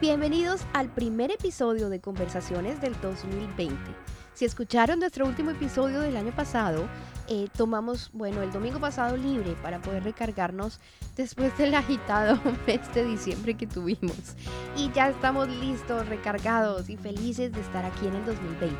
Bienvenidos al primer episodio de Conversaciones del 2020. Si escucharon nuestro último episodio del año pasado, eh, tomamos, bueno, el domingo pasado libre para poder recargarnos después del agitado mes de diciembre que tuvimos. Y ya estamos listos, recargados y felices de estar aquí en el 2020.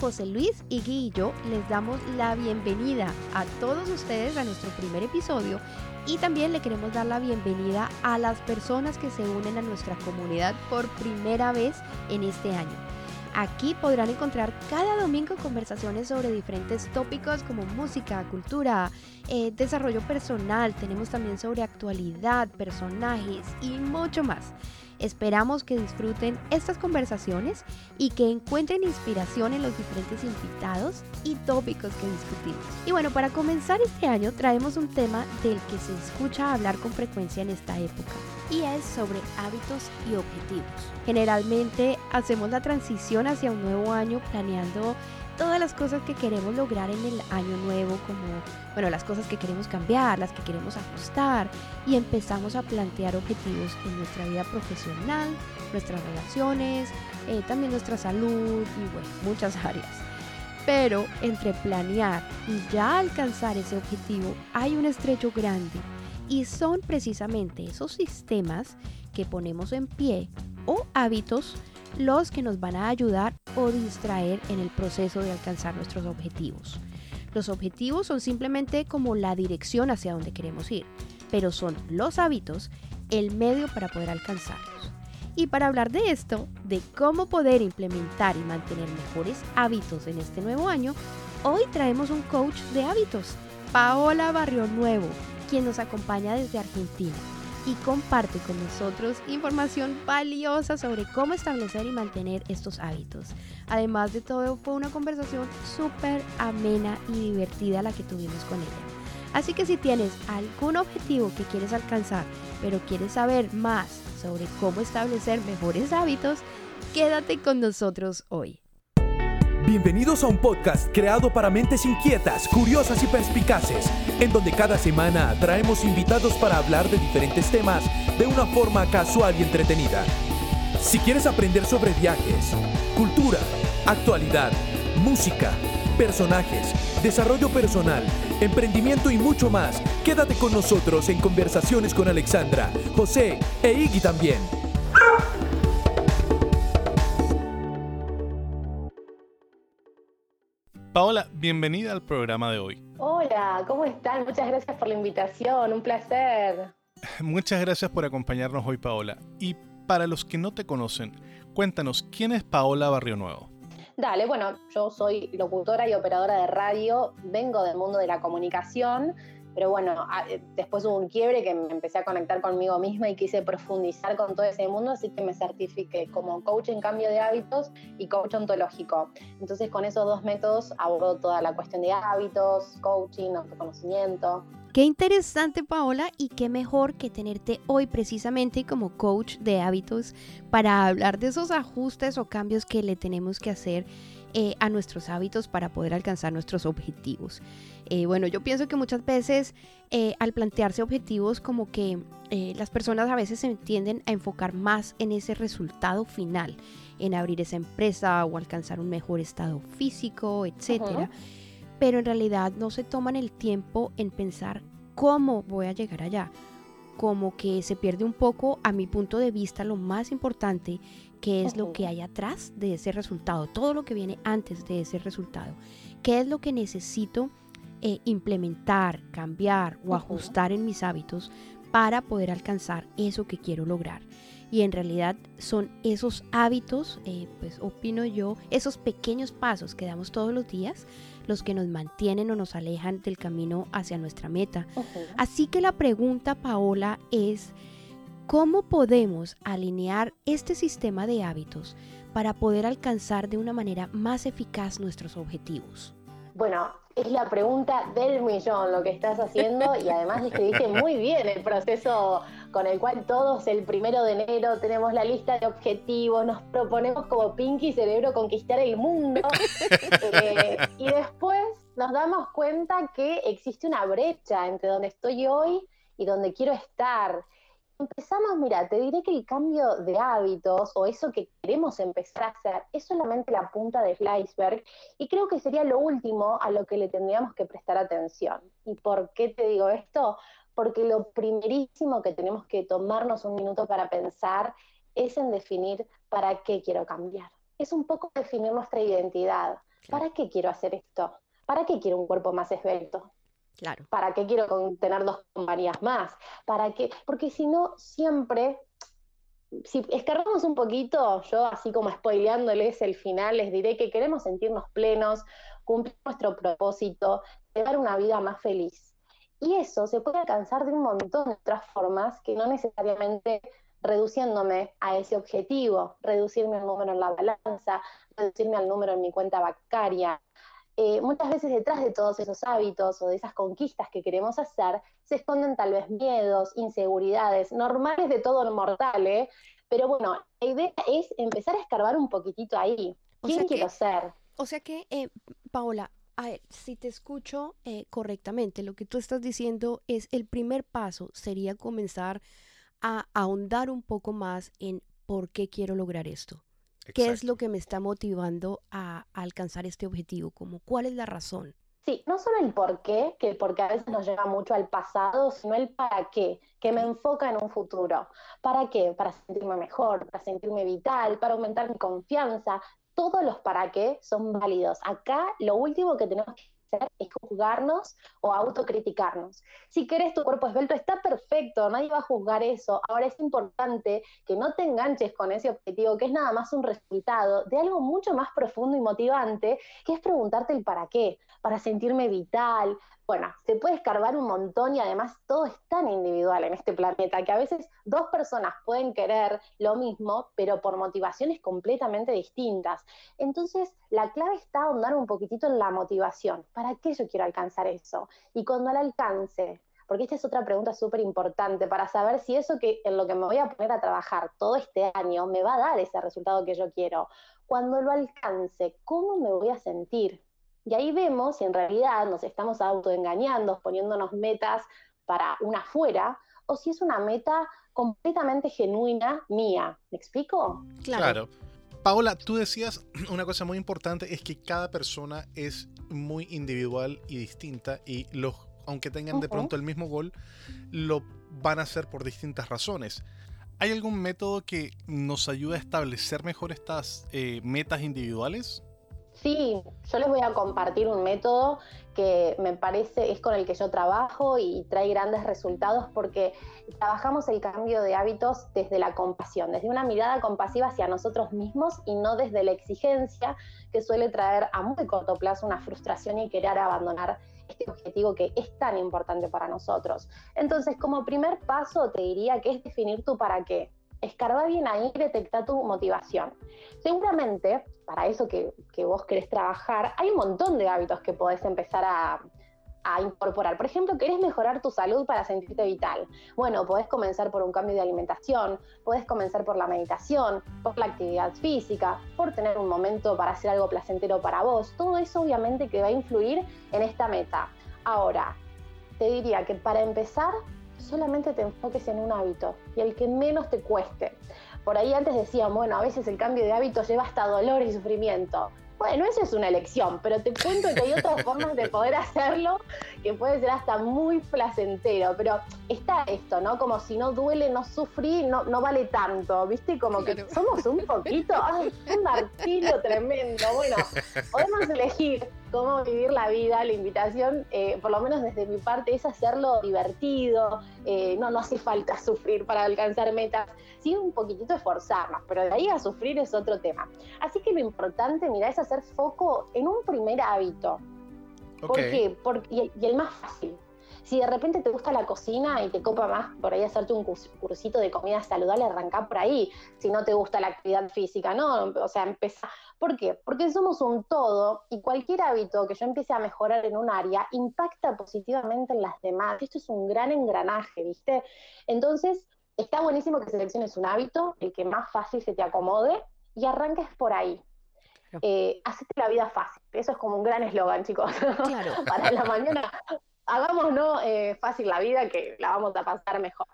José Luis, y yo les damos la bienvenida a todos ustedes a nuestro primer episodio y también le queremos dar la bienvenida a las personas que se unen a nuestra comunidad por primera vez en este año. Aquí podrán encontrar cada domingo conversaciones sobre diferentes tópicos como música, cultura, eh, desarrollo personal, tenemos también sobre actualidad, personajes y mucho más. Esperamos que disfruten estas conversaciones y que encuentren inspiración en los diferentes invitados y tópicos que discutimos. Y bueno, para comenzar este año traemos un tema del que se escucha hablar con frecuencia en esta época y es sobre hábitos y objetivos. Generalmente hacemos la transición hacia un nuevo año planeando todas las cosas que queremos lograr en el año nuevo, como, bueno, las cosas que queremos cambiar, las que queremos ajustar, y empezamos a plantear objetivos en nuestra vida profesional, nuestras relaciones, eh, también nuestra salud y, bueno, muchas áreas. Pero entre planear y ya alcanzar ese objetivo hay un estrecho grande y son precisamente esos sistemas que ponemos en pie o hábitos los que nos van a ayudar o distraer en el proceso de alcanzar nuestros objetivos. Los objetivos son simplemente como la dirección hacia donde queremos ir, pero son los hábitos el medio para poder alcanzarlos. Y para hablar de esto, de cómo poder implementar y mantener mejores hábitos en este nuevo año, hoy traemos un coach de hábitos, Paola Barrio Nuevo, quien nos acompaña desde Argentina y comparte con nosotros información valiosa sobre cómo establecer y mantener estos hábitos. Además de todo, fue una conversación súper amena y divertida la que tuvimos con ella. Así que si tienes algún objetivo que quieres alcanzar, pero quieres saber más sobre cómo establecer mejores hábitos, quédate con nosotros hoy. Bienvenidos a un podcast creado para mentes inquietas, curiosas y perspicaces, en donde cada semana traemos invitados para hablar de diferentes temas de una forma casual y entretenida. Si quieres aprender sobre viajes, cultura, actualidad, música, personajes, desarrollo personal, emprendimiento y mucho más, quédate con nosotros en conversaciones con Alexandra, José e Iggy también. Paola, bienvenida al programa de hoy. Hola, ¿cómo están? Muchas gracias por la invitación, un placer. Muchas gracias por acompañarnos hoy, Paola. Y para los que no te conocen, cuéntanos, ¿quién es Paola Barrio Nuevo? Dale, bueno, yo soy locutora y operadora de radio, vengo del mundo de la comunicación, pero bueno, eh, después hubo un quiebre que me empecé a conectar conmigo misma y quise profundizar con todo ese mundo, así que me certifiqué como coach en cambio de hábitos y coach ontológico. Entonces con esos dos métodos abordo toda la cuestión de hábitos, coaching, autoconocimiento. Qué interesante Paola y qué mejor que tenerte hoy precisamente como coach de hábitos para hablar de esos ajustes o cambios que le tenemos que hacer eh, a nuestros hábitos para poder alcanzar nuestros objetivos. Eh, bueno, yo pienso que muchas veces eh, al plantearse objetivos como que las personas a veces se tienden a enfocar más en ese resultado final, en abrir esa empresa o alcanzar un mejor estado físico, etcétera. Pero en realidad no se toman el tiempo en pensar cómo voy a llegar allá. Como que se pierde un poco, a mi punto de vista, lo más importante qué es lo que hay atrás de ese resultado, todo lo que viene antes de ese resultado, qué es lo que necesito eh, implementar, cambiar o ajustar en mis hábitos para poder alcanzar eso que quiero lograr. Y en realidad son esos hábitos, eh, pues opino yo, esos pequeños pasos que damos todos los días, los que nos mantienen o nos alejan del camino hacia nuestra meta. Así que la pregunta, Paola, es, ¿Cómo podemos alinear este sistema de hábitos para poder alcanzar de una manera más eficaz nuestros objetivos? Bueno, es la pregunta del millón lo que estás haciendo y además describiste muy bien el proceso con el cual todos el primero de enero tenemos la lista de objetivos, nos proponemos como Pinky Cerebro conquistar el mundo eh, y después nos damos cuenta que existe una brecha entre donde estoy hoy y donde quiero estar empezamos, mira, te diré que el cambio de hábitos o eso que queremos empezar a hacer es solamente la punta del iceberg y creo que sería lo último a lo que le tendríamos que prestar atención. ¿Y por qué te digo esto? Porque lo primerísimo que tenemos que tomarnos un minuto para pensar es en definir para qué quiero cambiar. Es un poco definir nuestra identidad. ¿Para qué quiero hacer esto? ¿Para qué quiero un cuerpo más esbelto? Claro. ¿Para qué quiero tener dos compañías más? ¿Para qué? Porque si no, siempre, si escargamos un poquito, yo así como spoileándoles el final, les diré que queremos sentirnos plenos, cumplir nuestro propósito, tener una vida más feliz. Y eso se puede alcanzar de un montón de otras formas que no necesariamente reduciéndome a ese objetivo, reducirme al número en la balanza, reducirme al número en mi cuenta bancaria, eh, muchas veces detrás de todos esos hábitos o de esas conquistas que queremos hacer, se esconden tal vez miedos, inseguridades, normales de todo lo mortal, ¿eh? Pero bueno, la idea es empezar a escarbar un poquitito ahí. ¿Quién quiero ser? O sea que, eh, Paola, si te escucho eh, correctamente, lo que tú estás diciendo es el primer paso sería comenzar a ahondar un poco más en por qué quiero lograr esto. ¿Qué es lo que me está motivando a, alcanzar este objetivo? Como, ¿Cuál es la razón? Sí, no solo el por qué, que porque a veces nos lleva mucho al pasado, sino el para qué, que me enfoca en un futuro. ¿Para qué? Para sentirme mejor, para sentirme vital, para aumentar mi confianza. Todos los para qué son válidos. Acá lo último que tenemos que es juzgarnos o autocriticarnos. Si querés tu cuerpo esbelto, está perfecto, nadie va a juzgar eso. Ahora es importante que no te enganches con ese objetivo, que es nada más un resultado de algo mucho más profundo y motivante, que es preguntarte el para qué, para sentirme vital, bueno, se puede escarbar un montón y además todo es tan individual en este planeta que a veces dos personas pueden querer lo mismo, pero por motivaciones completamente distintas. Entonces, la clave está ahondar un poquitito en la motivación. ¿Para qué yo quiero alcanzar eso? Y cuando al alcance, porque esta es otra pregunta súper importante para saber si eso que en lo que me voy a poner a trabajar todo este año me va a dar ese resultado que yo quiero. Cuando lo alcance, ¿cómo me voy a sentir? Y ahí vemos si en realidad nos estamos autoengañando, poniéndonos metas para una afuera, o si es una meta completamente genuina mía. ¿Me explico? Claro. Paola, tú decías una cosa muy importante, es que cada persona es muy individual y distinta y los, aunque tengan de pronto el mismo gol, lo van a hacer por distintas razones. ¿Hay algún método que nos ayude a establecer mejor estas eh, metas individuales? Sí, yo les voy a compartir un método que me parece es con el que yo trabajo y trae grandes resultados porque trabajamos el cambio de hábitos desde la compasión, desde una mirada compasiva hacia nosotros mismos y no desde la exigencia que suele traer a muy corto plazo una frustración y querer abandonar este objetivo que es tan importante para nosotros. Entonces, como primer paso, te diría que es definir tu para qué escarba bien ahí y detecta tu motivación. Seguramente, para eso que, vos querés trabajar, hay un montón de hábitos que podés empezar a, a incorporar. Por ejemplo, querés mejorar tu salud para sentirte vital. Bueno, podés comenzar por un cambio de alimentación, podés comenzar por la meditación, por la actividad física, por tener un momento para hacer algo placentero para vos. Todo eso obviamente que va a influir en esta meta. Ahora, te diría que para empezar solamente te enfoques en un hábito y el que menos te cueste. Por ahí antes decían, bueno, a veces el cambio de hábito lleva hasta dolor y sufrimiento. Bueno, eso es una elección, pero te cuento que hay otras formas de poder hacerlo que puede ser hasta muy placentero. Pero está esto, ¿no? Como si no duele, no sufrí, no, no vale tanto, ¿viste? Como que somos un poquito, ¡ay, un martillo tremendo! Bueno, podemos elegir cómo vivir la vida, la invitación, eh, por lo menos desde mi parte, es hacerlo divertido, eh, no, no hace falta sufrir para alcanzar metas, sí un poquitito esforzarnos, pero de ahí a sufrir es otro tema. Así que lo importante, mira, es hacer foco en un primer hábito. ¿Por qué? Porque, y el más fácil, si de repente te gusta la cocina y te copa más por ahí hacerte un cursito de comida saludable, arranca por ahí. Si no te gusta la actividad física, ¿no? O sea, empieza. ¿Por qué? Porque somos un todo y cualquier hábito que yo empiece a mejorar en un área impacta positivamente en las demás. Esto es un gran engranaje, ¿viste? Entonces, está buenísimo que selecciones un hábito, el que más fácil se te acomode, y arranques por ahí. Eh, hacete la vida fácil. Eso es como un gran eslogan, chicos. Claro. Para la mañana, hagamos no eh, fácil la vida, que la vamos a pasar mejor.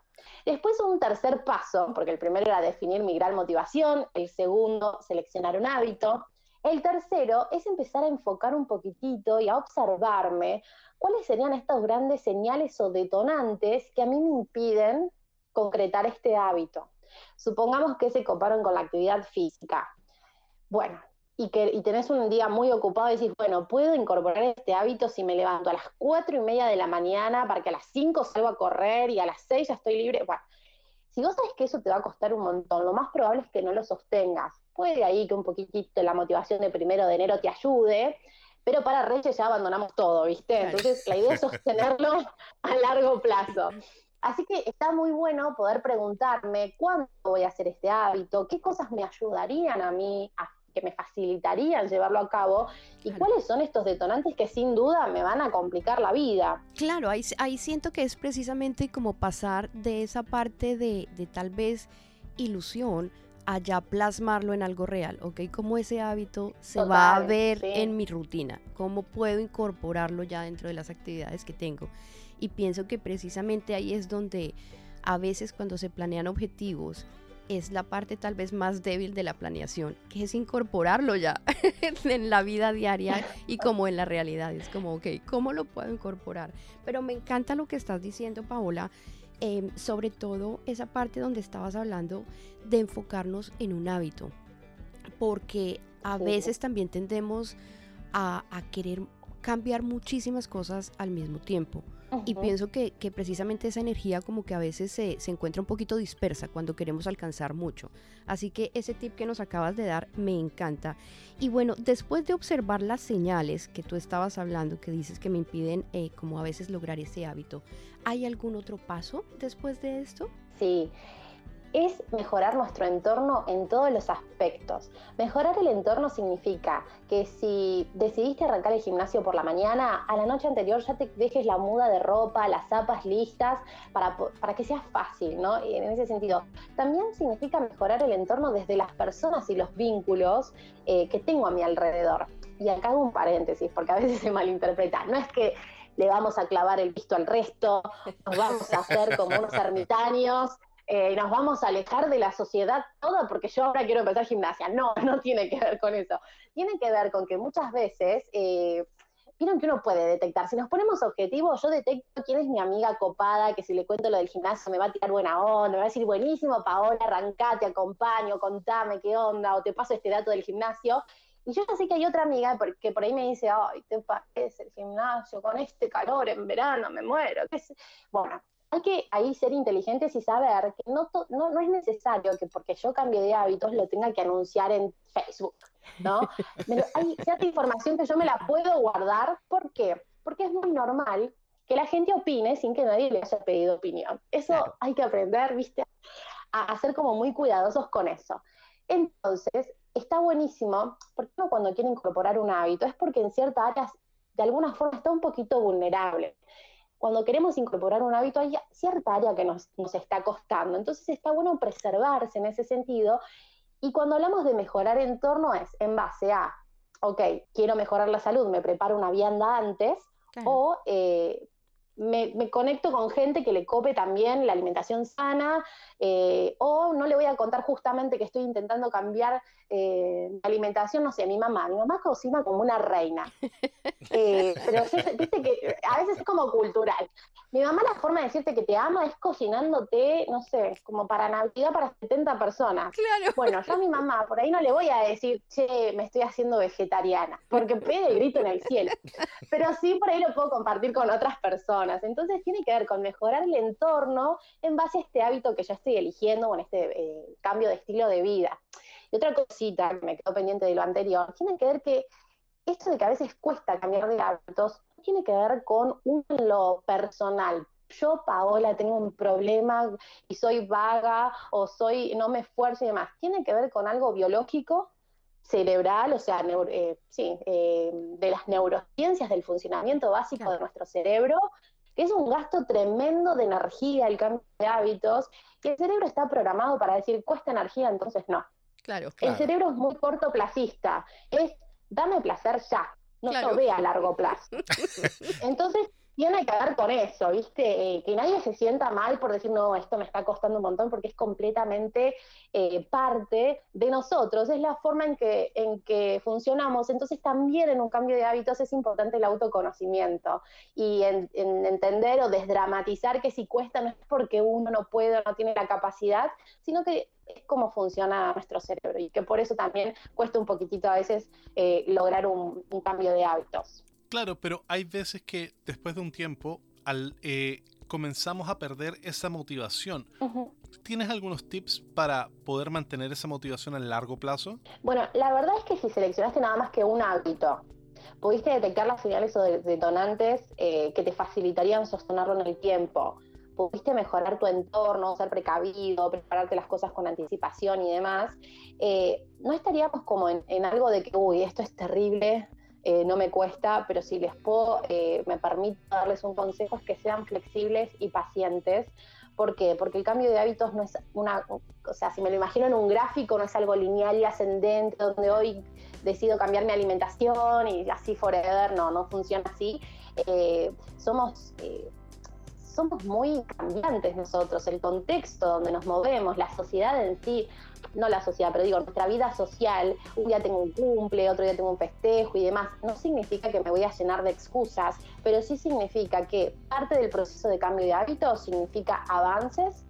Después un tercer paso, porque el primero era definir mi gran motivación, el segundo, seleccionar un hábito. El tercero es empezar a enfocar un poquitito y a observarme cuáles serían estos grandes señales o detonantes que a mí me impiden concretar este hábito. Supongamos que se comparan con la actividad física. Bueno, y que y tenés un día muy ocupado y decís, bueno, puedo incorporar este hábito si me levanto a las cuatro y media de la mañana para que a las cinco salgo a correr y a las seis ya estoy libre. Bueno, si vos sabes que eso te va a costar un montón, lo más probable es que no lo sostengas. Puede ahí que un poquitito la motivación de primero de enero te ayude, pero para Reyes ya abandonamos todo, ¿viste? Entonces la idea es sostenerlo a largo plazo. Así que está muy bueno poder preguntarme cuándo voy a hacer este hábito, qué cosas me ayudarían a mí a que me facilitarían llevarlo a cabo y cuáles son estos detonantes que sin duda me van a complicar la vida. Claro, ahí, ahí siento que es precisamente como pasar de esa parte de, de tal vez ilusión a ya plasmarlo en algo real, ¿ok? Cómo ese hábito se va a ver en mi rutina, cómo puedo incorporarlo ya dentro de las actividades que tengo. Y pienso que precisamente ahí es donde a veces cuando se planean objetivos, es la parte tal vez más débil de la planeación, que es incorporarlo ya en la vida diaria y como en la realidad. Es como, ok, ¿cómo lo puedo incorporar? Pero me encanta lo que estás diciendo, Paola, em, sobre todo esa parte donde estabas hablando de enfocarnos en un hábito, porque a veces también tendemos a, a querer cambiar muchísimas cosas al mismo tiempo. Y pienso que, precisamente esa energía como que a veces se, encuentra un poquito dispersa cuando queremos alcanzar mucho. Así que ese tip que nos acabas de dar me encanta. Y bueno, después de observar las señales que tú estabas hablando, que dices que me impiden eh, como a veces lograr ese hábito, ¿hay algún otro paso después de esto? Sí, es mejorar nuestro entorno en todos los aspectos. Mejorar el entorno significa que si decidiste arrancar el gimnasio por la mañana, a la noche anterior ya te dejes la muda de ropa, las zapas listas, para, para que sea fácil, ¿no? En ese sentido. También significa mejorar el entorno desde las personas y los vínculos eh, que tengo a mi alrededor. Y acá hago un paréntesis, porque a veces se malinterpreta. No es que le vamos a clavar el visto al resto, nos vamos a hacer como unos ermitaños eh, nos vamos a alejar de la sociedad toda porque yo ahora quiero empezar gimnasia. No, no tiene que ver con eso. Tiene que ver con que muchas veces, eh, vieron que uno puede detectar, si nos ponemos objetivos, yo detecto quién es mi amiga copada, que si le cuento lo del gimnasio me va a tirar buena onda, me va a decir, buenísimo, Paola, arrancate, acompaño, contame qué onda, o te paso este dato del gimnasio. Y yo ya sé que hay otra amiga que por ahí me dice, ay, te parece el gimnasio con este calor en verano, me muero. Bueno, hay que ahí ser inteligentes y saber que no, no, no, es necesario que porque yo cambie de hábitos lo tenga que anunciar en Facebook, ¿no? Pero hay cierta información que yo me la puedo guardar. ¿Por qué? Porque es muy normal que la gente opine sin que nadie le haya pedido opinión. Eso hay que aprender, ¿viste? A, ser como muy cuidadosos con eso. Entonces, está buenísimo, porque uno cuando quiere incorporar un hábito es porque en ciertas áreas de alguna forma está un poquito vulnerable cuando queremos incorporar un hábito hay cierta área que nos, está costando. Entonces está bueno preservarse en ese sentido. Y cuando hablamos de mejorar entorno es en base a, ok, quiero mejorar la salud, me preparo una vianda antes, o eh, me, conecto con gente que le cope también la alimentación sana, eh, o no le voy a contar justamente que estoy intentando cambiar eh, alimentación, no sé, mi mamá. Mi mamá cocina como una reina. Eh, pero viste que a veces es como cultural. Mi mamá la forma de decirte que te ama es cocinándote, no sé, como para Navidad para 70 personas. Claro. Bueno, yo a mi mamá por ahí no le voy a decir, che, me estoy haciendo vegetariana, porque pide grito en el cielo. Pero sí por ahí lo puedo compartir con otras personas. Entonces tiene que ver con mejorar el entorno en base a este hábito que yo estoy eligiendo, con este eh, cambio de estilo de vida. Y otra cosita que me quedó pendiente de lo anterior, tiene que ver que esto de que a veces cuesta cambiar de hábitos tiene que ver con lo personal. Yo, Paola, tengo un problema y soy vaga o soy no me esfuerzo y demás. Tiene que ver con algo biológico, cerebral, o sea, eh, sí, eh, de las neurociencias del funcionamiento básico de nuestro cerebro, que es un gasto tremendo de energía el cambio de hábitos, y el cerebro está programado para decir, cuesta energía, entonces no. Claro, El cerebro es muy cortoplacista, es dame placer ya, no lo ve a largo plazo. Entonces, tiene que ver con eso, ¿viste? Eh, que nadie se sienta mal por decir, no, esto me está costando un montón, porque es completamente eh, parte de nosotros, es la forma en que, en que funcionamos. Entonces también en un cambio de hábitos es importante el autoconocimiento y en, entender o desdramatizar que si cuesta no es porque uno no puede o no tiene la capacidad, sino que es cómo funciona nuestro cerebro y que por eso también cuesta un poquitito a veces eh, lograr un cambio de hábitos. Claro, pero hay veces que después de un tiempo al, eh, comenzamos a perder esa motivación. ¿Tienes algunos tips para poder mantener esa motivación a largo plazo? Bueno, la verdad es que si seleccionaste nada más que un hábito, pudiste detectar las señales o detonantes eh, que te facilitarían sostenerlo en el tiempo. Pudiste mejorar tu entorno, ser precavido, prepararte las cosas con anticipación y demás. Eh, no estaríamos como en, algo de que, uy, esto es terrible, eh, no me cuesta, pero si les puedo, eh, me permito darles un consejo es que sean flexibles y pacientes. ¿Por qué? Porque el cambio de hábitos no es una, o sea, si me lo imagino en un gráfico, no es algo lineal y ascendente, donde hoy decido cambiar mi alimentación y así forever, no, no funciona así. Somos somos muy cambiantes nosotros, el contexto donde nos movemos, la sociedad en sí, no la sociedad, pero digo, nuestra vida social, un día tengo un cumple, otro día tengo un festejo y demás, no significa que me voy a llenar de excusas, pero sí significa que parte del proceso de cambio de hábitos significa avances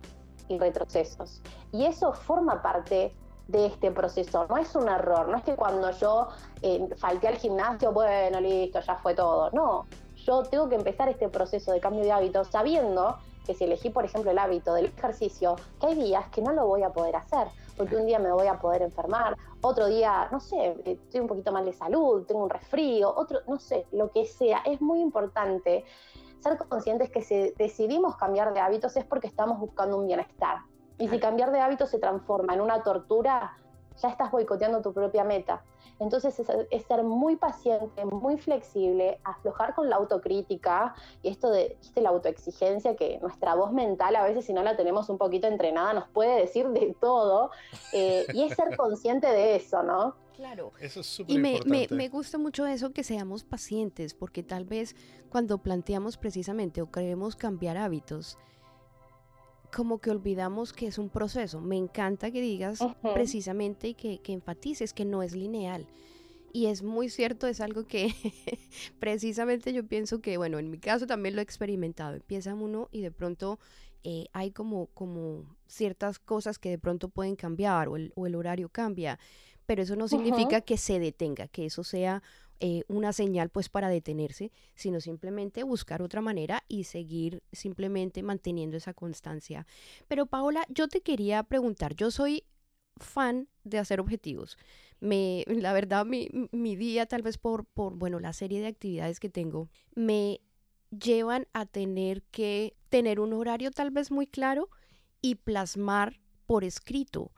y retrocesos. Y eso forma parte de este proceso. No es un error, no es que cuando yo eh, falté al gimnasio, bueno, listo, ya fue todo. No, yo tengo que empezar este proceso de cambio de hábitos sabiendo que si elegí, por ejemplo, el hábito del ejercicio, que hay días que no lo voy a poder hacer, porque un día me voy a poder enfermar, otro día, no sé, estoy un poquito mal de salud, tengo un resfrío, otro, no sé, lo que sea. Es muy importante ser conscientes que si decidimos cambiar de hábitos es porque estamos buscando un bienestar. Y si cambiar de hábitos se transforma en una tortura, ya estás boicoteando tu propia meta. Entonces es, ser muy paciente, muy flexible, aflojar con la autocrítica y esto de la autoexigencia que nuestra voz mental a veces si no la tenemos un poquito entrenada nos puede decir de todo eh, y es ser consciente de eso, ¿no? Claro. Eso es súper Y me, me, me, gusta mucho eso que seamos pacientes, porque tal vez cuando planteamos precisamente o queremos cambiar hábitos, como que olvidamos que es un proceso. Me encanta que digas precisamente y que, que, enfatices que no es lineal. Y es muy cierto, es algo que precisamente yo pienso que, bueno, en mi caso también lo he experimentado. Empieza uno y de pronto eh, hay como, como ciertas cosas que de pronto pueden cambiar o el, o el horario cambia, pero eso no significa que se detenga, que eso sea eh, una señal pues para detenerse, sino simplemente buscar otra manera y seguir simplemente manteniendo esa constancia. Pero Paola, yo te quería preguntar, yo soy fan de hacer objetivos. Me, la verdad, mi, mi día, tal vez por, por, bueno, la serie de actividades que tengo, me llevan a tener que tener un horario tal vez muy claro y plasmar por escrito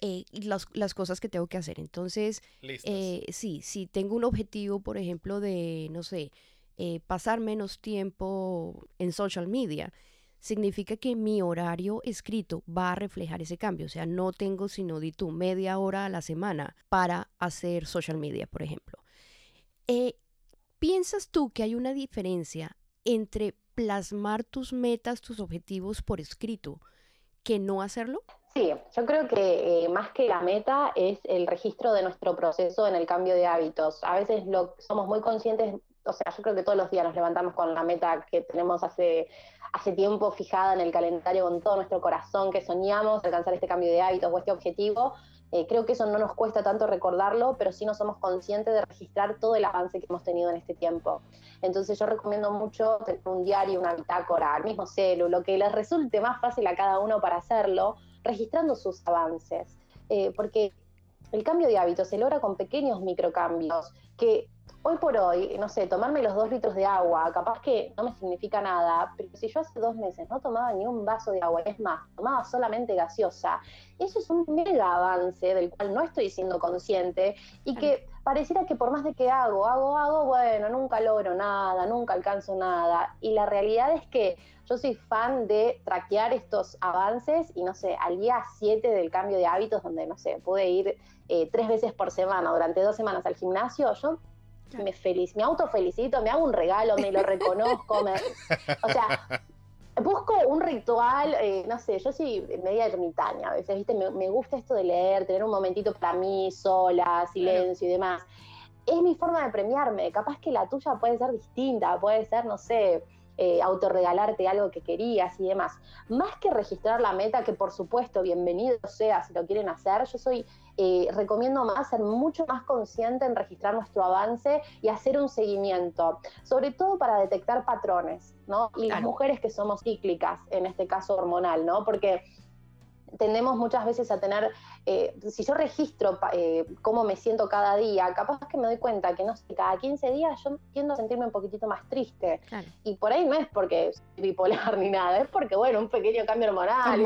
eh, las, cosas que tengo que hacer. Entonces, eh, sí, si tengo un objetivo, por ejemplo, de, no sé, eh, pasar menos tiempo en social media, significa que mi horario escrito va a reflejar ese cambio. O sea, no tengo sino, di tú, media hora a la semana para hacer social media, por ejemplo. ¿Piensas tú que hay una diferencia entre plasmar tus metas, tus objetivos por escrito, que no hacerlo? Sí, yo creo que eh, más que la meta es el registro de nuestro proceso en el cambio de hábitos. A veces lo, somos muy conscientes, o sea, yo creo que todos los días nos levantamos con la meta que tenemos hace, hace tiempo fijada en el calendario con todo nuestro corazón, que soñamos alcanzar este cambio de hábitos o este objetivo. Eh, creo que eso no nos cuesta tanto recordarlo, pero sí no somos conscientes de registrar todo el avance que hemos tenido en este tiempo. Entonces yo recomiendo mucho tener un diario, una bitácora, al mismo celu, lo que les resulte más fácil a cada uno para hacerlo registrando sus avances, eh, porque el cambio de hábito se logra con pequeños microcambios que hoy por hoy, no sé, tomarme los dos litros de agua, capaz que no me significa nada, pero si yo hace dos meses no tomaba ni un vaso de agua, es más, tomaba solamente gaseosa, eso es un mega avance del cual no estoy siendo consciente y que pareciera que por más de que hago, hago, hago, bueno, nunca logro nada, nunca alcanzo nada. Y la realidad es que yo soy fan de traquear estos avances y no sé, al día 7 del cambio de hábitos, donde no sé, pude ir eh, tres veces por semana durante dos semanas al gimnasio, yo me feliz, me autofelicito, me hago un regalo, me lo reconozco, o sea, busco un ritual, eh, no sé, yo soy media ermitaña a veces, ¿viste? Me, gusta esto de leer, tener un momentito para mí, sola, silencio y demás. Es mi forma de premiarme, capaz que la tuya puede ser distinta, puede ser, no sé, eh, autorregalarte algo que querías y demás. Más que registrar la meta, que por supuesto, bienvenido sea si lo quieren hacer, yo soy, eh, recomiendo más ser mucho más consciente en registrar nuestro avance y hacer un seguimiento, sobre todo para detectar patrones, ¿no? Y las mujeres que somos cíclicas, en este caso hormonal, ¿no? Porque tendemos muchas veces a tener, eh, si yo registro eh, cómo me siento cada día, capaz que me doy cuenta que no sé, cada 15 días yo tiendo a sentirme un poquitito más triste. Y por ahí no es porque soy bipolar ni nada, es porque, bueno, un pequeño cambio hormonal,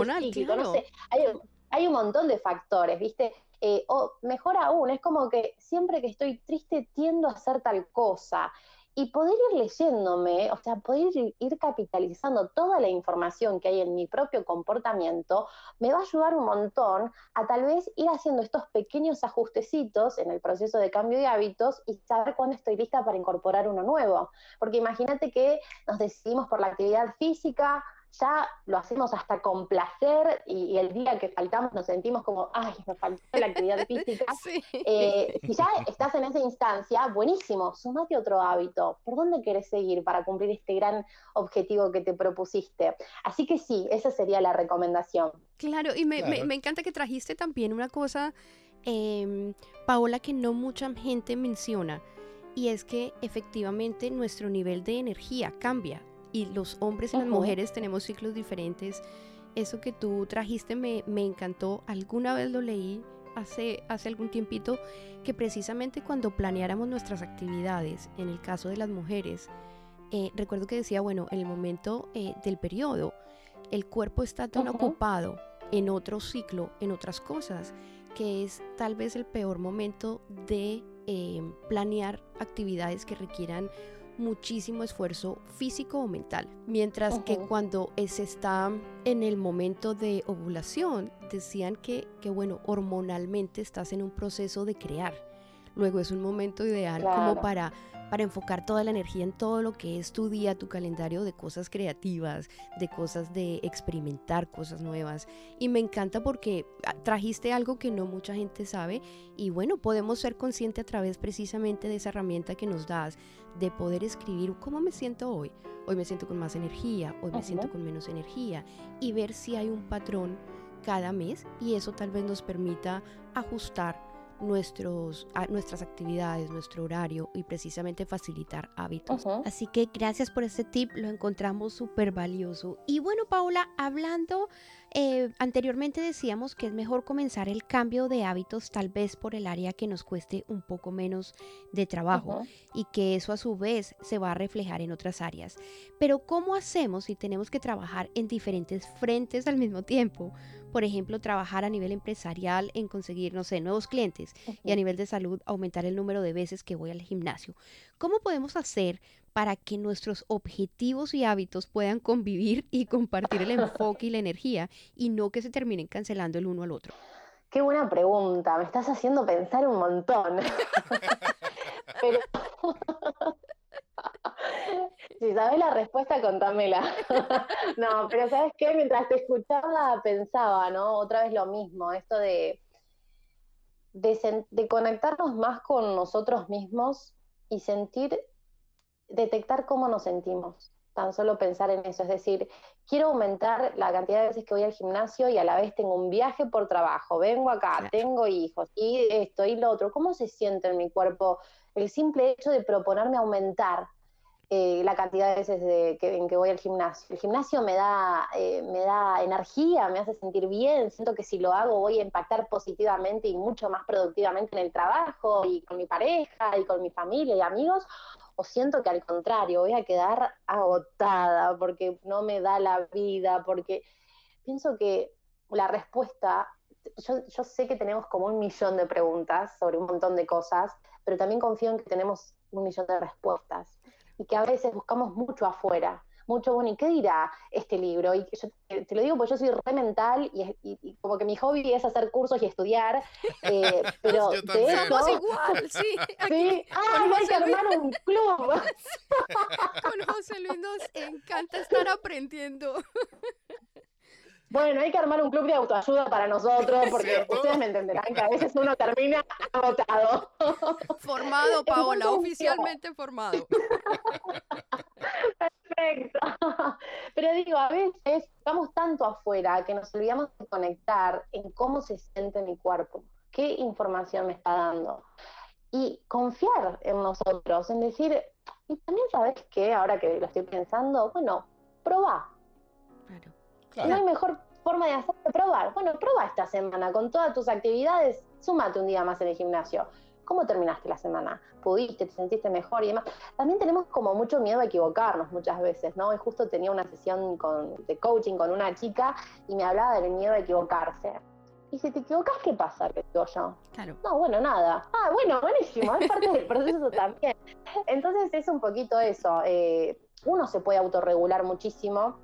no sé, hay, hay, un montón de factores, ¿viste? Eh, o mejor aún, es como que siempre que estoy triste tiendo a hacer tal cosa y poder ir leyéndome, o sea, poder ir, capitalizando toda la información que hay en mi propio comportamiento, me va a ayudar un montón a tal vez ir haciendo estos pequeños ajustecitos en el proceso de cambio de hábitos y saber cuándo estoy lista para incorporar uno nuevo. Porque imagínate que nos decidimos por la actividad física, ya lo hacemos hasta con placer y, el día que faltamos nos sentimos como, ay, me faltó la actividad física. Eh, si ya estás en esa instancia, buenísimo, sumate otro hábito. ¿Por dónde querés seguir para cumplir este gran objetivo que te propusiste? Así que sí, esa sería la recomendación. Claro, y me, me, encanta que trajiste también una cosa, eh, Paola, que no mucha gente menciona. Y es que efectivamente nuestro nivel de energía cambia y los hombres y las mujeres tenemos ciclos diferentes. Eso que tú trajiste me, me encantó. Alguna vez lo leí hace, hace algún tiempito que precisamente cuando planeáramos nuestras actividades, en el caso de las mujeres, eh, recuerdo que decía, bueno, en el momento eh, del periodo, el cuerpo está tan ocupado en otro ciclo, en otras cosas, que es tal vez el peor momento de eh, planear actividades que requieran muchísimo esfuerzo físico o mental. Mientras que cuando se está en el momento de ovulación, decían que, que, bueno, hormonalmente estás en un proceso de crear. Luego es un momento ideal como para para enfocar toda la energía en todo lo que es tu día, tu calendario de cosas creativas, de cosas de experimentar cosas nuevas. Y me encanta porque ah, trajiste algo que no mucha gente sabe y bueno, podemos ser conscientes a través precisamente de esa herramienta que nos das de poder escribir cómo me siento hoy. Hoy me siento con más energía, hoy me siento con menos energía y ver si hay un patrón cada mes y eso tal vez nos permita ajustar nuestros, nuestras actividades, nuestro horario y precisamente facilitar hábitos. Así que gracias por este tip, lo encontramos súper valioso. Y bueno, Paula, hablando, eh, anteriormente decíamos que es mejor comenzar el cambio de hábitos tal vez por el área que nos cueste un poco menos de trabajo y que eso a su vez se va a reflejar en otras áreas. Pero ¿cómo hacemos si tenemos que trabajar en diferentes frentes al mismo tiempo? por ejemplo, trabajar a nivel empresarial en conseguir, no sé, nuevos clientes y a nivel de salud aumentar el número de veces que voy al gimnasio. ¿Cómo podemos hacer para que nuestros objetivos y hábitos puedan convivir y compartir el enfoque y la energía y no que se terminen cancelando el uno al otro? Qué buena pregunta, me estás haciendo pensar un montón. Pero si sabes la respuesta, contámela. no, pero ¿sabes qué? Mientras te escuchaba pensaba, ¿no? Otra vez lo mismo, esto de, de, conectarnos más con nosotros mismos y sentir, detectar cómo nos sentimos. Tan solo pensar en eso, es decir, quiero aumentar la cantidad de veces que voy al gimnasio y a la vez tengo un viaje por trabajo, vengo acá, tengo hijos y esto y lo otro. ¿Cómo se siente en mi cuerpo el simple hecho de proponerme aumentar eh, la cantidad de veces de que, en que voy al gimnasio. El gimnasio me da, eh, me da energía, me hace sentir bien, siento que si lo hago voy a impactar positivamente y mucho más productivamente en el trabajo y con mi pareja y con mi familia y amigos, o siento que al contrario, voy a quedar agotada porque no me da la vida, porque pienso que la respuesta, yo, yo sé que tenemos como un millón de preguntas sobre un montón de cosas, pero también confío en que tenemos un millón de respuestas y que a veces buscamos mucho afuera, mucho, bueno, ¿y qué dirá este libro? Y yo te, lo digo porque yo soy re mental y, como que mi hobby es hacer cursos y estudiar, eh, pero de Somos igual, sí. sí. Ah, hay que armar un club. Con José Luis nos encanta estar aprendiendo. Bueno, hay que armar un club de autoayuda para nosotros, porque ustedes me entenderán que a veces uno termina agotado. Formado, Paola, oficialmente formado. Perfecto. Pero digo, a veces estamos tanto afuera que nos olvidamos de conectar en cómo se siente mi cuerpo, qué información me está dando. Y confiar en nosotros, en decir, y también sabes que ahora que lo estoy pensando, bueno, probá. Claro. No hay mejor forma de hacer que probar. Bueno, prueba esta semana con todas tus actividades, súmate un día más en el gimnasio. ¿Cómo terminaste la semana? ¿Pudiste? ¿Te sentiste mejor y demás? También tenemos como mucho miedo a equivocarnos muchas veces, ¿no? Y justo tenía una sesión de coaching con una chica y me hablaba del miedo a equivocarse. Y si te equivocas, ¿qué pasa? Que digo yo. Claro. No, bueno, nada. Ah, bueno, buenísimo, es parte del proceso también. Entonces es un poquito eso. Eh, uno se puede autorregular muchísimo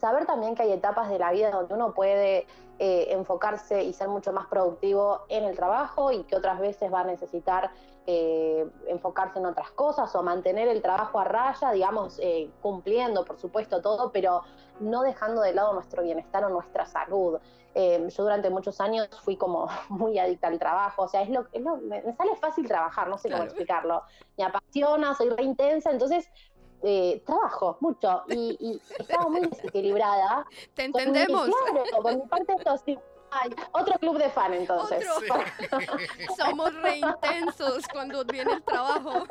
saber también que hay etapas de la vida donde uno puede eh, enfocarse y ser mucho más productivo en el trabajo y que otras veces va a necesitar eh, enfocarse en otras cosas o mantener el trabajo a raya, digamos, eh, cumpliendo, por supuesto, todo, pero no dejando de lado nuestro bienestar o nuestra salud. yo durante muchos años fui como muy adicta al trabajo, o sea, es lo, es me, sale fácil trabajar, no sé cómo explicarlo. Me apasiona, soy re intensa, entonces eh, trabajo mucho y, estaba muy desequilibrada. Te entendemos. claro, por mi parte esto sí. otro club de fan entonces. Somos re intensos cuando viene el trabajo.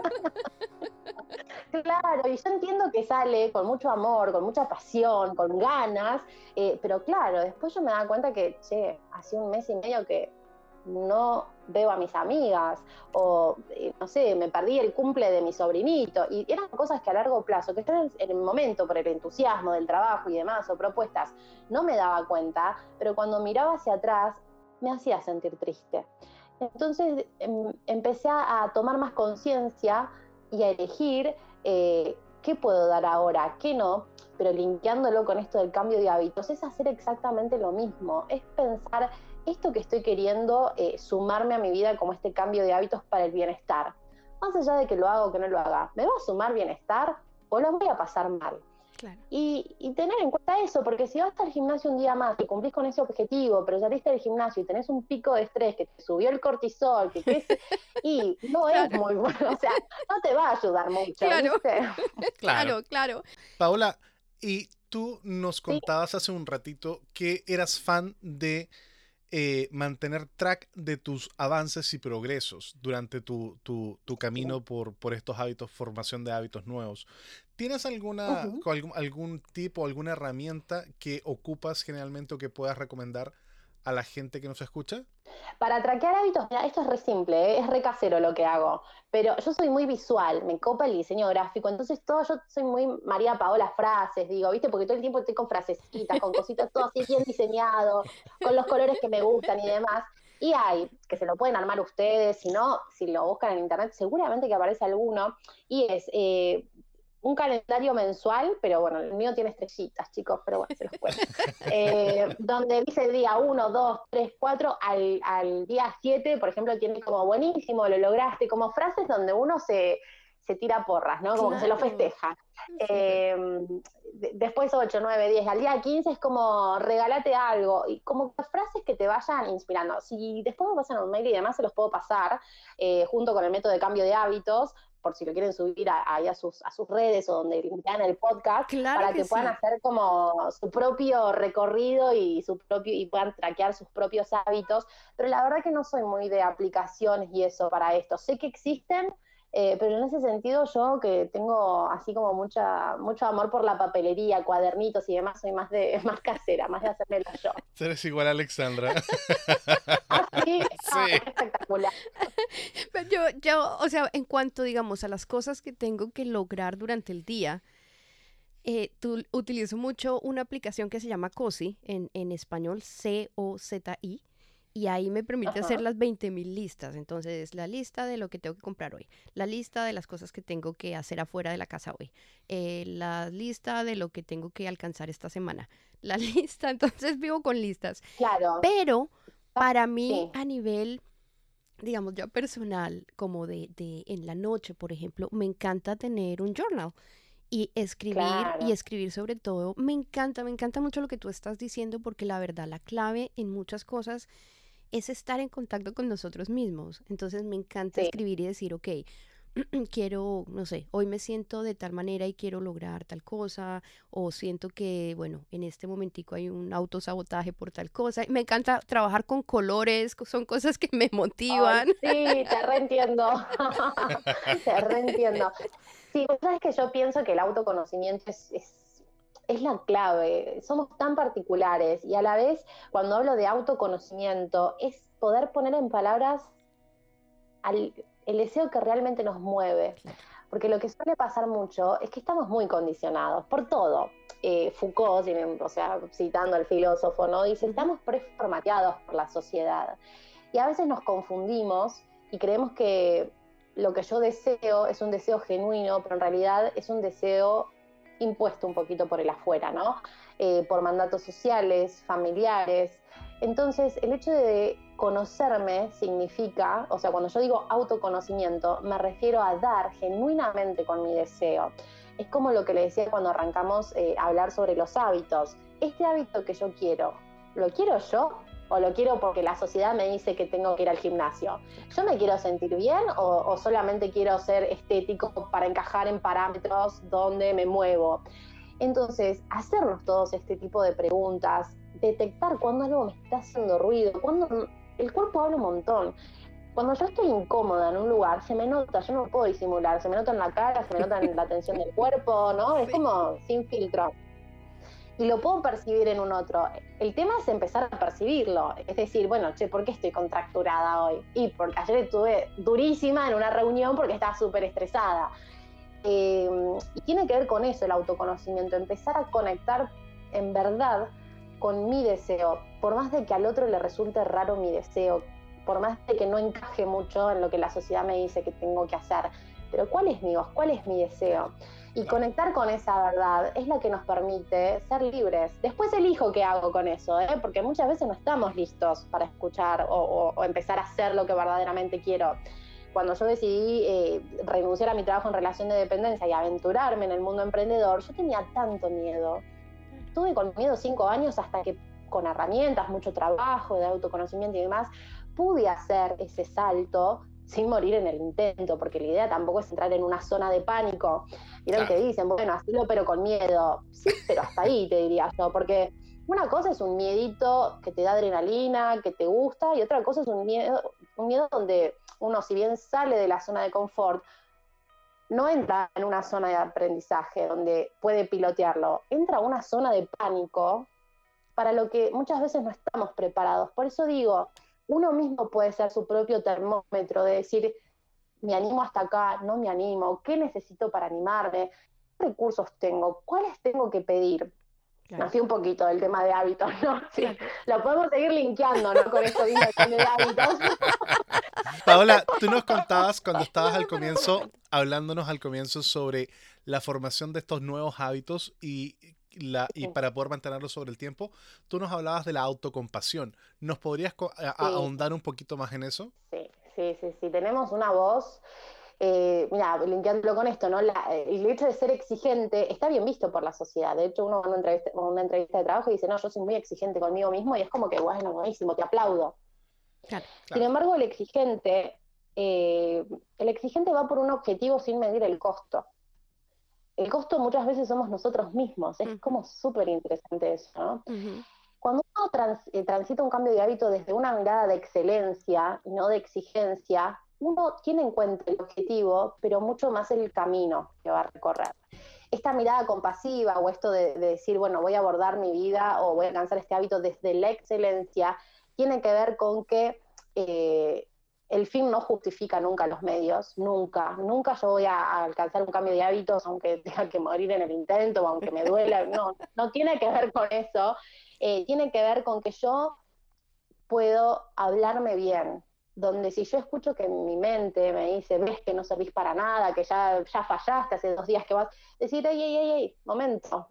Claro, y yo entiendo que sale con mucho amor, con mucha pasión, con ganas, eh, pero claro, después yo me daba cuenta que, che, hace un mes y medio que no veo a mis amigas o, eh, no sé, me perdí el cumple de mi sobrinito. Y eran cosas que a largo plazo, que están en el momento por el entusiasmo del trabajo y demás, o propuestas, no me daba cuenta, pero cuando miraba hacia atrás me hacía sentir triste. Entonces em, empecé a tomar más conciencia y a elegir eh, qué puedo dar ahora, qué no, pero limpiándolo con esto del cambio de hábitos, es hacer exactamente lo mismo, es pensar esto que estoy queriendo eh, sumarme a mi vida como este cambio de hábitos para el bienestar. Más allá de que lo haga o que no lo haga, ¿me va a sumar bienestar o lo voy a pasar mal? Y, tener en cuenta eso, porque si vas al gimnasio un día más y cumplís con ese objetivo, pero saliste del gimnasio y tenés un pico de estrés que te subió el cortisol, que y no es muy bueno, o sea, no te va a ayudar mucho. Claro, claro, claro. Paola, y tú nos contabas hace un ratito que eras fan de eh, mantener track de tus avances y progresos durante tu, tu, tu camino por, por, estos hábitos, formación de hábitos nuevos. ¿Tienes alguna, algún, algún tipo, alguna herramienta que ocupas generalmente o que puedas recomendar a la gente que nos escucha? Para traquear hábitos, esto es re simple, ¿eh? es re casero lo que hago, pero yo soy muy visual, me copa el diseño gráfico, entonces todo, yo soy muy María Paola frases, digo, ¿viste? Porque todo el tiempo estoy con frasecitas, con cositas, todo así bien diseñado, con los colores que me gustan y demás. Y hay, que se lo pueden armar ustedes, si no, si lo buscan en internet, seguramente que aparece alguno, y es eh, un calendario mensual, pero bueno, el mío tiene estrellitas, chicos, pero bueno, se los cuento. Eh, donde dice el día 1, 2, 3, 4, al, al día 7, por ejemplo, tiene como buenísimo, lo lograste, como frases donde uno se, se tira porras, ¿no? Como que se lo festeja. Eh, después 8, 9, 10, al día 15 es como regalate algo, y como frases que te vayan inspirando. Si después me pasan un mail y demás, se los puedo pasar, eh, junto con el método de cambio de hábitos, por si lo quieren subir ahí a, sus, a sus redes o donde vean el podcast, para que, puedan hacer como su propio recorrido y su propio y puedan traquear sus propios hábitos. Pero la verdad que no soy muy de aplicaciones y eso para esto. Sé que existen, eh, pero en ese sentido yo que tengo así como mucha mucho amor por la papelería, cuadernitos y demás, soy más de más casera, más de hacérmelo yo. Eres igual a Alexandra. ¿Ah, sí? Ah, espectacular. Yo, yo, o sea, en cuanto, digamos, a las cosas que tengo que lograr durante el día, eh, tú, utilizo mucho una aplicación que se llama COSI, en, en español C-O-Z-I, y ahí me permite hacer las 20.000 listas. Entonces, la lista de lo que tengo que comprar hoy, la lista de las cosas que tengo que hacer afuera de la casa hoy, eh, la lista de lo que tengo que alcanzar esta semana, la lista, entonces vivo con listas. Claro. Pero para mí, a nivel, digamos, ya personal, como de, de en la noche, por ejemplo, me encanta tener un journal y escribir y escribir sobre todo. Me encanta, me encanta mucho lo que tú estás diciendo porque la verdad, la clave en muchas cosas es estar en contacto con nosotros mismos. Entonces me encanta escribir y decir, ok, quiero, no sé, hoy me siento de tal manera y quiero lograr tal cosa, o siento que, bueno, en este momentico hay un autosabotaje por tal cosa. Me encanta trabajar con colores, son cosas que me motivan. sí, te reentiendo. te reentiendo. Sí, sabes que yo pienso que el autoconocimiento es es la clave. Somos tan particulares y a la vez, cuando hablo de autoconocimiento, es poder poner en palabras el deseo que realmente nos mueve. Porque lo que suele pasar mucho es que estamos muy condicionados por todo. Eh, Foucault, o sea, citando al filósofo, ¿no? Dice, estamos preformateados por la sociedad. Y a veces nos confundimos y creemos que lo que yo deseo es un deseo genuino, pero en realidad es un deseo impuesto un poquito por el afuera, ¿no? Eh, por mandatos sociales, familiares. Entonces, el hecho de conocerme significa, o sea, cuando yo digo autoconocimiento, me refiero a dar genuinamente con mi deseo. Es como lo que le decía cuando arrancamos eh, a hablar sobre los hábitos. Este hábito que yo quiero, ¿lo quiero yo o lo quiero porque la sociedad me dice que tengo que ir al gimnasio. ¿Yo me quiero sentir bien o, solamente quiero ser estético para encajar en parámetros donde me muevo? Entonces, hacernos todos este tipo de preguntas, detectar cuando algo me está haciendo ruido, cuando el cuerpo habla un montón. Cuando yo estoy incómoda en un lugar, se me nota, yo no puedo disimular, se me nota en la cara, se me nota en la tensión del cuerpo, ¿no? Es como sin filtro y lo puedo percibir en un otro. El tema es empezar a percibirlo. Es decir, bueno, che, ¿por qué estoy contracturada hoy? Y porque ayer estuve durísima en una reunión porque estaba súper estresada. Em, y tiene que ver con eso el autoconocimiento, empezar a conectar en verdad con mi deseo, por más de que al otro le resulte raro mi deseo, por más de que no encaje mucho en lo que la sociedad me dice que tengo que hacer, pero ¿cuál es mi voz? ¿Cuál es mi deseo? Y conectar con esa verdad es la que nos permite ser libres. Después elijo qué hago con eso, ¿eh? porque muchas veces no estamos listos para escuchar o, empezar a hacer lo que verdaderamente quiero. Cuando yo decidí eh, renunciar a mi trabajo en relación de dependencia y aventurarme en el mundo emprendedor, yo tenía tanto miedo. Tuve con miedo cinco años hasta que con herramientas, mucho trabajo, de autoconocimiento y demás, pude hacer ese salto sin morir en el intento, porque la idea tampoco es entrar en una zona de pánico. Vieron que dicen, bueno, hacelo pero con miedo. Sí, pero hasta ahí te diría yo, porque una cosa es un miedito que te da adrenalina, que te gusta, y otra cosa es un miedo, un miedo donde uno, si bien sale de la zona de confort, no entra en una zona de aprendizaje donde puede pilotearlo, entra a una zona de pánico para lo que muchas veces no estamos preparados. Por eso digo, uno mismo puede ser su propio termómetro de decir, me animo hasta acá, no me animo, qué necesito para animarme, qué recursos tengo, cuáles tengo que pedir. Así un poquito del tema de hábitos, ¿no? Sí, lo podemos seguir linkeando, ¿no? Con esto de hábitos. Paola, tú nos contabas cuando estabas al comienzo, hablándonos al comienzo sobre la formación de estos nuevos hábitos y y para poder mantenerlo sobre el tiempo. Tú nos hablabas de la autocompasión. ¿Nos podrías ahondar un poquito más en eso? Sí, sí, sí, sí. Tenemos una voz. Eh, mira, limpiándolo con esto, ¿no? el hecho de ser exigente está bien visto por la sociedad. De hecho, uno va a una entrevista, una entrevista de trabajo y dice, no, yo soy muy exigente conmigo mismo y es como que, bueno, buenísimo, te aplaudo. Sin embargo, el exigente, eh, el exigente va por un objetivo sin medir el costo el costo muchas veces somos nosotros mismos. Es como súper interesante eso, ¿no? Cuando uno eh, transita un cambio de hábito desde una mirada de excelencia y no de exigencia, uno tiene en cuenta el objetivo, pero mucho más el camino que va a recorrer. Esta mirada compasiva o esto de, decir, bueno, voy a abordar mi vida o voy a alcanzar este hábito desde la excelencia, tiene que ver con que eh, el fin no justifica nunca los medios, nunca, nunca yo voy a, alcanzar un cambio de hábitos aunque tenga que morir en el intento o aunque me duela, no, no tiene que ver con eso, eh, tiene que ver con que yo puedo hablarme bien, donde si yo escucho que mi mente me dice, ves que no servís para nada, que ya, ya fallaste hace dos días que vas, decir, ey, ey, ey, ey, momento,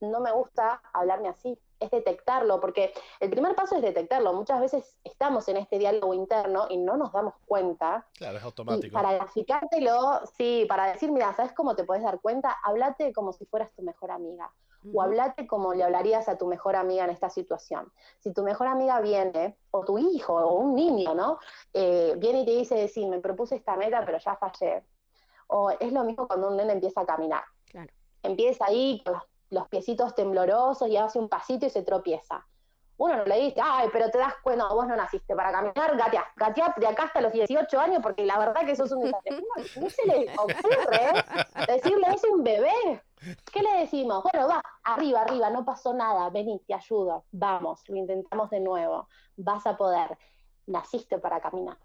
no me gusta hablarme así, es detectarlo, porque el primer paso es detectarlo. Muchas veces estamos en este diálogo interno y no nos damos cuenta. Claro, es automático. para graficártelo, sí, para decir, mira, ¿sabes cómo te puedes dar cuenta? Hablate como si fueras tu mejor amiga. O hablate como le hablarías a tu mejor amiga en esta situación. Si tu mejor amiga viene, o tu hijo, o un niño, ¿no? Eh, viene y te dice, sí, me propuse esta meta, pero ya fallé. O es lo mismo cuando un nene empieza a caminar. Claro. Empieza ahí con los piecitos temblorosos y hace un pasito y se tropieza. Uno no le dice, ay, pero te das cuenta, vos no naciste para caminar, gatea, gatea de acá hasta los 18 años, porque la verdad que sos un desastre. No, se le ocurre decirle, es un bebé. ¿Qué le decimos? Bueno, va, arriba, arriba, no pasó nada, vení, te ayudo, vamos, lo intentamos de nuevo, vas a poder, naciste para caminar.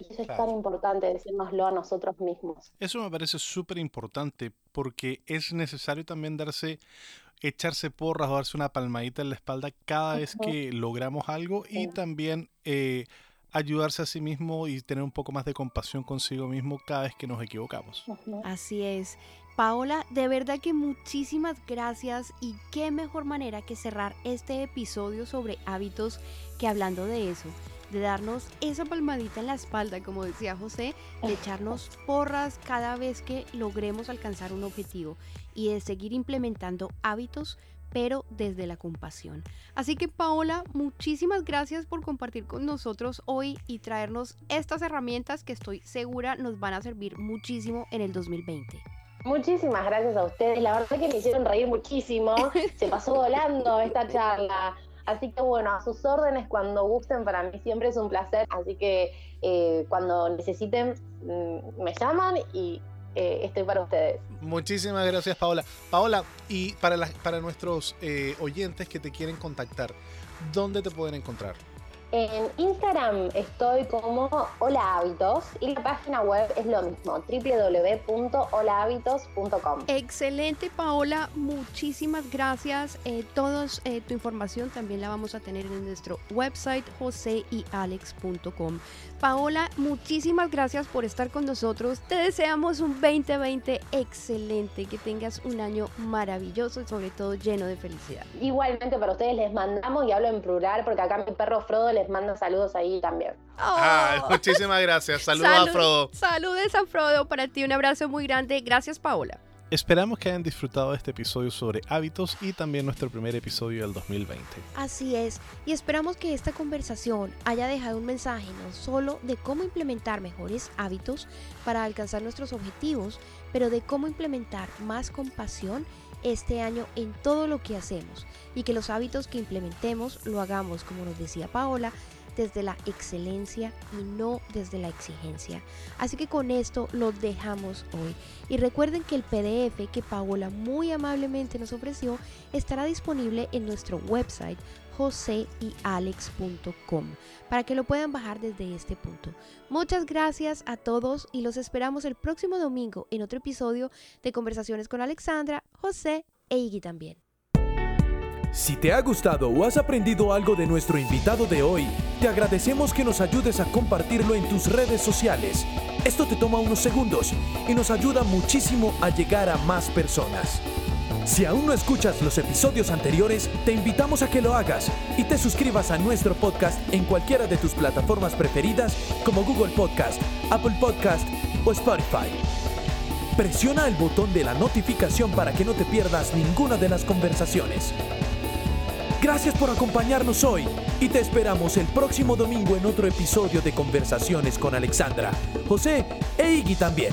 Eso es tan importante decirnoslo a nosotros mismos. Eso me parece súper importante porque es necesario también darse, echarse porras o darse una palmadita en la espalda cada vez que logramos algo y también eh, ayudarse a sí mismo y tener un poco más de compasión consigo mismo cada vez que nos equivocamos. Así es. Paola, de verdad que muchísimas gracias y qué mejor manera que cerrar este episodio sobre hábitos que hablando de eso de darnos esa palmadita en la espalda, como decía José, de echarnos porras cada vez que logremos alcanzar un objetivo y de seguir implementando hábitos pero desde la compasión. Así que Paola, muchísimas gracias por compartir con nosotros hoy y traernos estas herramientas que estoy segura nos van a servir muchísimo en el 2020. Muchísimas gracias a ustedes, la verdad que me hicieron reír muchísimo, se pasó volando esta charla. Así que bueno, a sus órdenes cuando gusten, para mí siempre es un placer. Así que eh, cuando necesiten, mm, me llaman y eh, estoy para ustedes. Muchísimas gracias, Paola. Paola, y para, para nuestros eh, oyentes que te quieren contactar, ¿dónde te pueden encontrar? En Instagram estoy como Hola Hábitos y la página web es lo mismo, www.holahábitos.com. Excelente Paola, muchísimas gracias. Eh, todos eh, tu información también la vamos a tener en nuestro website joseyalex.com. Paola, muchísimas gracias por estar con nosotros. Te deseamos un 2020 excelente, que tengas un año maravilloso y sobre todo lleno de felicidad. Igualmente para ustedes les mandamos y hablo en plural porque acá mi perro Frodo les manda saludos ahí también. Ah, muchísimas gracias. Saludos a Frodo. Saludos a Frodo para ti. Un abrazo muy grande. Gracias, Paola. Esperamos que hayan disfrutado de este episodio sobre hábitos y también nuestro primer episodio del 2020. Así es, y esperamos que esta conversación haya dejado un mensaje no solo de cómo implementar mejores hábitos para alcanzar nuestros objetivos, pero de cómo implementar más compasión este año en todo lo que hacemos y que los hábitos que implementemos lo hagamos, como nos decía Paola, desde la excelencia y no desde la exigencia. Así que con esto lo dejamos hoy. Y recuerden que el PDF que Paola muy amablemente nos ofreció estará disponible en nuestro website joseyalex.com para que lo puedan bajar desde este punto. Muchas gracias a todos y los esperamos el próximo domingo en otro episodio de Conversaciones con Alexandra, José e Iggy también. Si te ha gustado o has aprendido algo de nuestro invitado de hoy, te agradecemos que nos ayudes a compartirlo en tus redes sociales. Esto te toma unos segundos y nos ayuda muchísimo a llegar a más personas. Si aún no escuchas los episodios anteriores, te invitamos a que lo hagas y te suscribas a nuestro podcast en cualquiera de tus plataformas preferidas como Google Podcast, Apple Podcast o Spotify. Presiona el botón de la notificación para que no te pierdas ninguna de las conversaciones. Gracias por acompañarnos hoy y te esperamos el próximo domingo en otro episodio de Conversaciones con Alexandra, José e Iggy también.